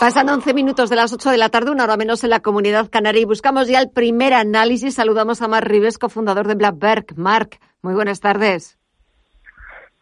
Pasan 11 minutos de las 8 de la tarde, una hora menos en la comunidad canaria y buscamos ya el primer análisis. Saludamos a Marc Rives, cofundador de Blackberg. Marc, muy buenas tardes.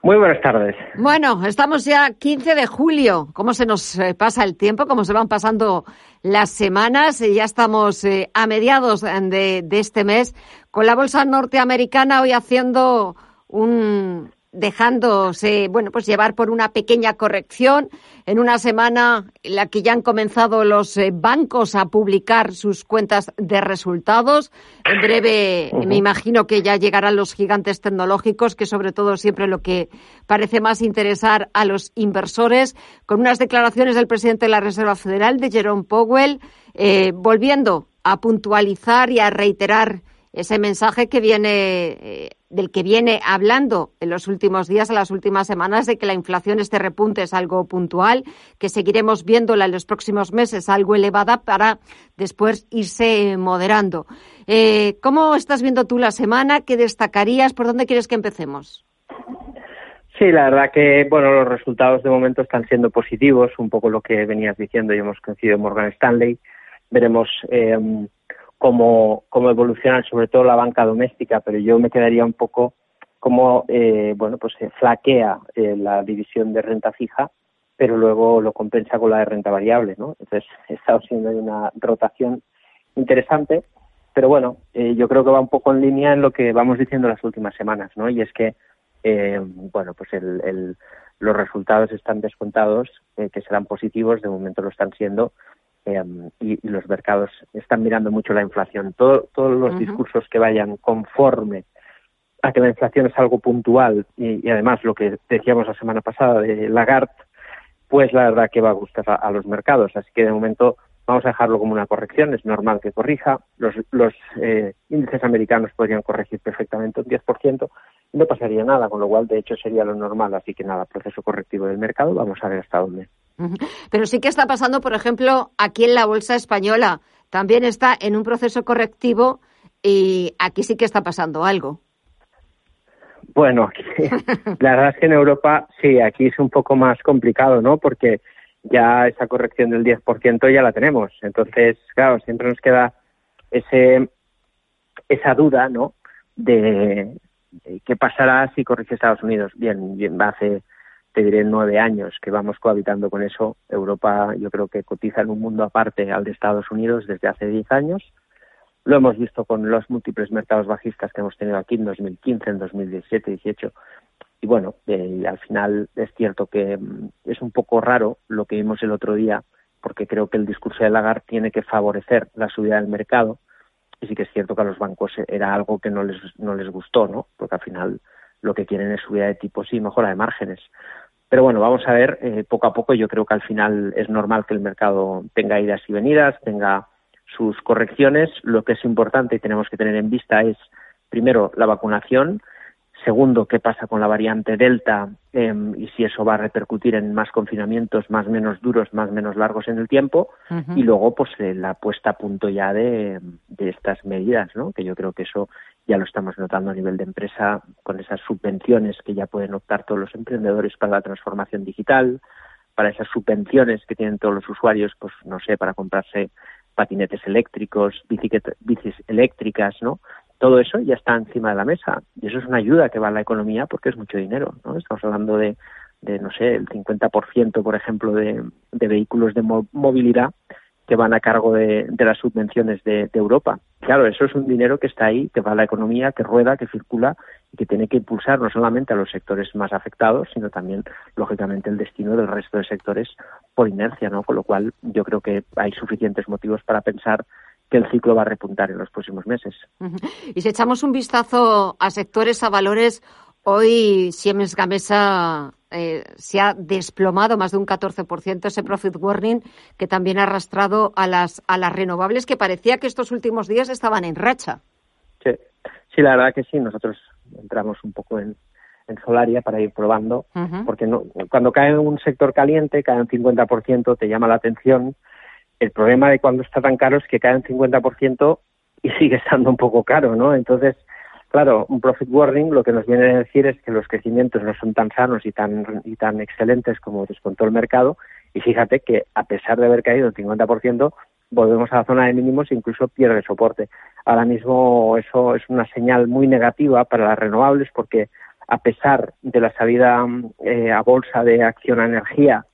Muy buenas tardes. Bueno, estamos ya 15 de julio. ¿Cómo se nos eh, pasa el tiempo? ¿Cómo se van pasando las semanas? Ya estamos eh, a mediados de, de este mes con la bolsa norteamericana hoy haciendo un, dejándose, bueno, pues llevar por una pequeña corrección en una semana en la que ya han comenzado los eh, bancos a publicar sus cuentas de resultados. En breve, me imagino que ya llegarán los gigantes tecnológicos, que sobre todo siempre lo que parece más interesar a los inversores, con unas declaraciones del presidente de la Reserva Federal, de Jerome Powell, eh, volviendo a puntualizar y a reiterar ese mensaje que viene eh, del que viene hablando en los últimos días, en las últimas semanas, de que la inflación, este repunte es algo puntual, que seguiremos viéndola en los próximos meses algo elevada para después irse moderando. Eh, ¿Cómo estás viendo tú la semana? ¿Qué destacarías? ¿Por dónde quieres que empecemos? Sí, la verdad que bueno, los resultados de momento están siendo positivos, un poco lo que venías diciendo y hemos conocido Morgan Stanley. Veremos eh, cómo, cómo evolucionan sobre todo la banca doméstica, pero yo me quedaría un poco como eh, bueno pues se flaquea eh, la división de renta fija pero luego lo compensa con la de renta variable no entonces está siendo una rotación interesante pero bueno eh, yo creo que va un poco en línea en lo que vamos diciendo las últimas semanas no y es que eh, bueno pues el, el, los resultados están descontados eh, que serán positivos de momento lo están siendo Em, y, los mercados están mirando mucho la inflación. todos los discursos que vayan conforme a que la inflación es algo puntual y, además lo que decíamos la semana pasada de Lagarde, pues la verdad que va a gustar a, los mercados. Así que de momento vamos a dejarlo como una corrección, es normal que corrija. Los, los eh, índices americanos podrían corregir perfectamente un 10% y no pasaría nada, con lo cual de hecho sería lo normal. Así que nada, proceso correctivo del mercado, vamos a ver hasta dónde. Pero sí que está pasando, por ejemplo, aquí en la bolsa española. También está en un proceso correctivo y aquí sí que está pasando algo. Bueno, la verdad es que en Europa sí, aquí es un poco más complicado, ¿no? Porque ya esa corrección del 10% ya la tenemos. Entonces, claro, siempre nos queda ese esa duda, ¿no? De, de qué pasará si corrige Estados Unidos. Bien, bien, hace te diré nueve años que vamos cohabitando con eso. Europa yo creo que cotiza en un mundo aparte al de Estados Unidos desde hace diez años. Lo hemos visto con los múltiples mercados bajistas que hemos tenido aquí en 2015, en 2017, 18. Y bueno, eh, al final es cierto que mm, es un poco raro lo que vimos el otro día, porque creo que el discurso de Lagarde tiene que favorecer la subida del mercado. Y sí que es cierto que a los bancos era algo que no les, no les gustó, ¿no? Porque al final lo que quieren es subida de tipos y mejora de márgenes. Pero bueno, vamos a ver eh, poco a poco. Yo creo que al final es normal que el mercado tenga idas y venidas, tenga sus correcciones. Lo que es importante y tenemos que tener en vista es, primero, la vacunación. Segundo, qué pasa con la variante Delta em, y si eso va a repercutir en más confinamientos, más menos duros, más menos largos en el tiempo. Y luego, pues, eh, la puesta a punto ya de, de estas medidas, ¿no? Que yo creo que eso ya lo estamos notando a nivel de empresa con esas subvenciones que ya pueden optar todos los emprendedores para la transformación digital, para esas subvenciones que tienen todos los usuarios, pues no sé, para comprarse patinetes eléctricos, bicis eléctricas, ¿no? Todo eso ya está encima de la mesa y eso es una ayuda que va a la economía porque es mucho dinero, ¿no? Estamos hablando de, de no sé, el 50%, por ejemplo, de, de vehículos de movilidad que van a cargo de, las subvenciones de, Europa. Claro, eso es un dinero que está ahí, que va a la economía, que rueda, que circula y que tiene que impulsar no solamente a los sectores más afectados, sino también, lógicamente, el destino del resto de sectores por inercia, ¿no? Con lo cual, yo creo que hay suficientes motivos para pensar que el ciclo va a repuntar en los próximos meses. Y si echamos un vistazo a sectores, a valores, hoy Siemens Gamesa eh, se ha desplomado más de un 14% ese profit warning que también ha arrastrado a las, a las renovables que parecía que estos últimos días estaban en racha. Sí, sí la verdad que sí. Nosotros entramos un poco en, en Solaria para ir probando, porque no, cuando cae en un sector caliente, cae un 50%, te llama la atención. El problema de cuando está tan caro es que cae un 50% y sigue estando un poco caro, ¿no? Entonces, Claro, un profit warning lo que nos viene a decir es que los crecimientos no son tan sanos y tan, y tan excelentes como descontó el mercado Y fíjate que a pesar de haber caído el 50%, volvemos a la zona de mínimos e incluso pierde soporte. Ahora mismo eso es una señal muy negativa para las renovables porque a pesar de la salida eh, a bolsa de acción a energía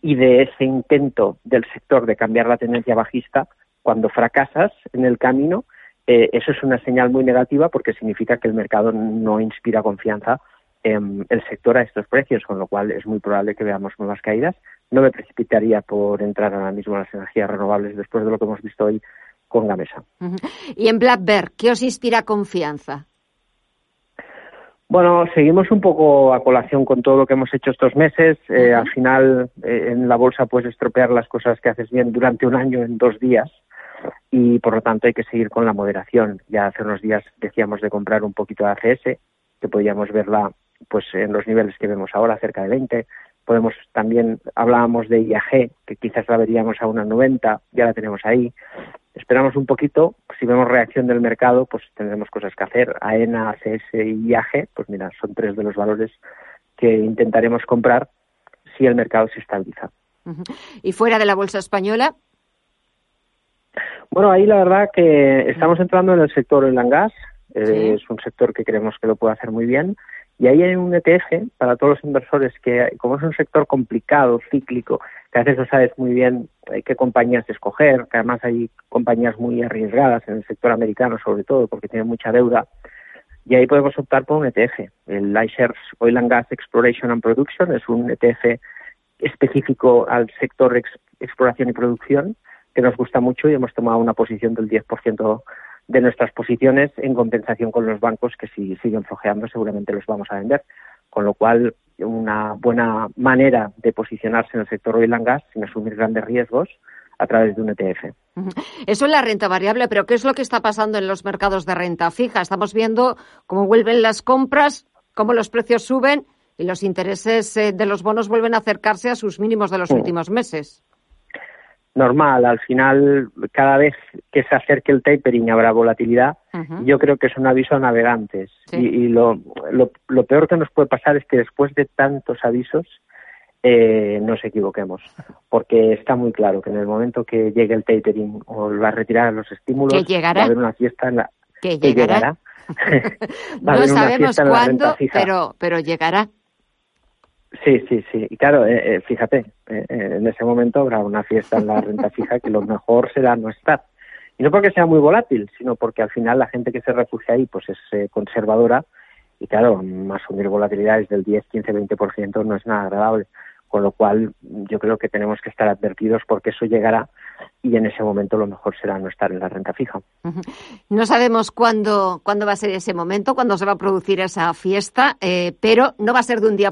y de ese intento del sector de cambiar la tendencia bajista, cuando fracasas en el camino, eh, eso es una señal muy negativa porque significa que el mercado no inspira confianza en el sector a estos precios, con lo cual es muy probable que veamos nuevas caídas. No me precipitaría por entrar ahora mismo en las energías renovables después de lo que hemos visto hoy con Gamesa. Y en Black Bear, ¿qué os inspira confianza? Bueno, seguimos un poco a colación con todo lo que hemos hecho estos meses. Eh, al final, eh, en la bolsa puedes estropear las cosas que haces bien durante un año en dos días y, por lo tanto, hay que seguir con la moderación. Ya hace unos días decíamos de comprar un poquito de ACS, que podíamos verla pues en los niveles que vemos ahora, cerca de 20. Podemos también, hablábamos de IAG, que quizás la veríamos a una 90, ya la tenemos ahí esperamos un poquito, si vemos reacción del mercado, pues tendremos cosas que hacer. AENA, ACS y IAG, pues mira, son tres de los valores que intentaremos comprar si el mercado se estabiliza. ¿Y fuera de la bolsa española? Bueno, ahí la verdad que estamos entrando en el sector oil and gas. Eh, es un sector que creemos que lo puede hacer muy bien. Y ahí hay un ETF para todos los inversores que, como es un sector complicado, cíclico, que a veces no sabes muy bien eh, qué compañías escoger, que además hay compañías muy arriesgadas en el sector americano sobre todo porque tienen mucha deuda, y ahí podemos optar por un ETF. El iShares Oil and Gas Exploration and Production es un ETF específico al sector exploración y producción que nos gusta mucho y hemos tomado una posición del 10% de nuestras posiciones en compensación con los bancos que si siguen flojeando seguramente los vamos a vender. Con lo cual, una buena manera de posicionarse en el sector oil and gas sin asumir grandes riesgos a través de un ETF. Eso es la renta variable, pero ¿qué es lo que está pasando en los mercados de renta fija? Estamos viendo cómo vuelven las compras, cómo los precios suben y los intereses eh, de los bonos vuelven a acercarse a sus mínimos de los últimos meses normal. Al final, cada vez que se acerque el tapering habrá volatilidad. Yo creo que es un aviso a navegantes. Y, lo, lo, peor que nos puede pasar es que después de tantos avisos eh, nos equivoquemos. Porque está muy claro que en el momento que llegue el tapering o la retirada de los estímulos, va a haber una fiesta en la. Que llegará. no sabemos cuándo, pero, pero llegará. Sí, sí, sí. Y claro, eh, eh, fíjate, eh, en ese momento habrá una fiesta en la renta fija que lo mejor será no estar. Y no porque sea muy volátil, sino porque al final la gente que se refugia ahí pues es conservadora y claro, asumir volatilidades del 10, 15, 20% no es nada agradable. Con lo cual yo creo que tenemos que estar advertidos porque eso llegará y en ese momento lo mejor será no estar en la renta fija. No sabemos cuándo, cuándo va a ser ese momento, cuándo se va a producir esa fiesta, pero no va a ser de un día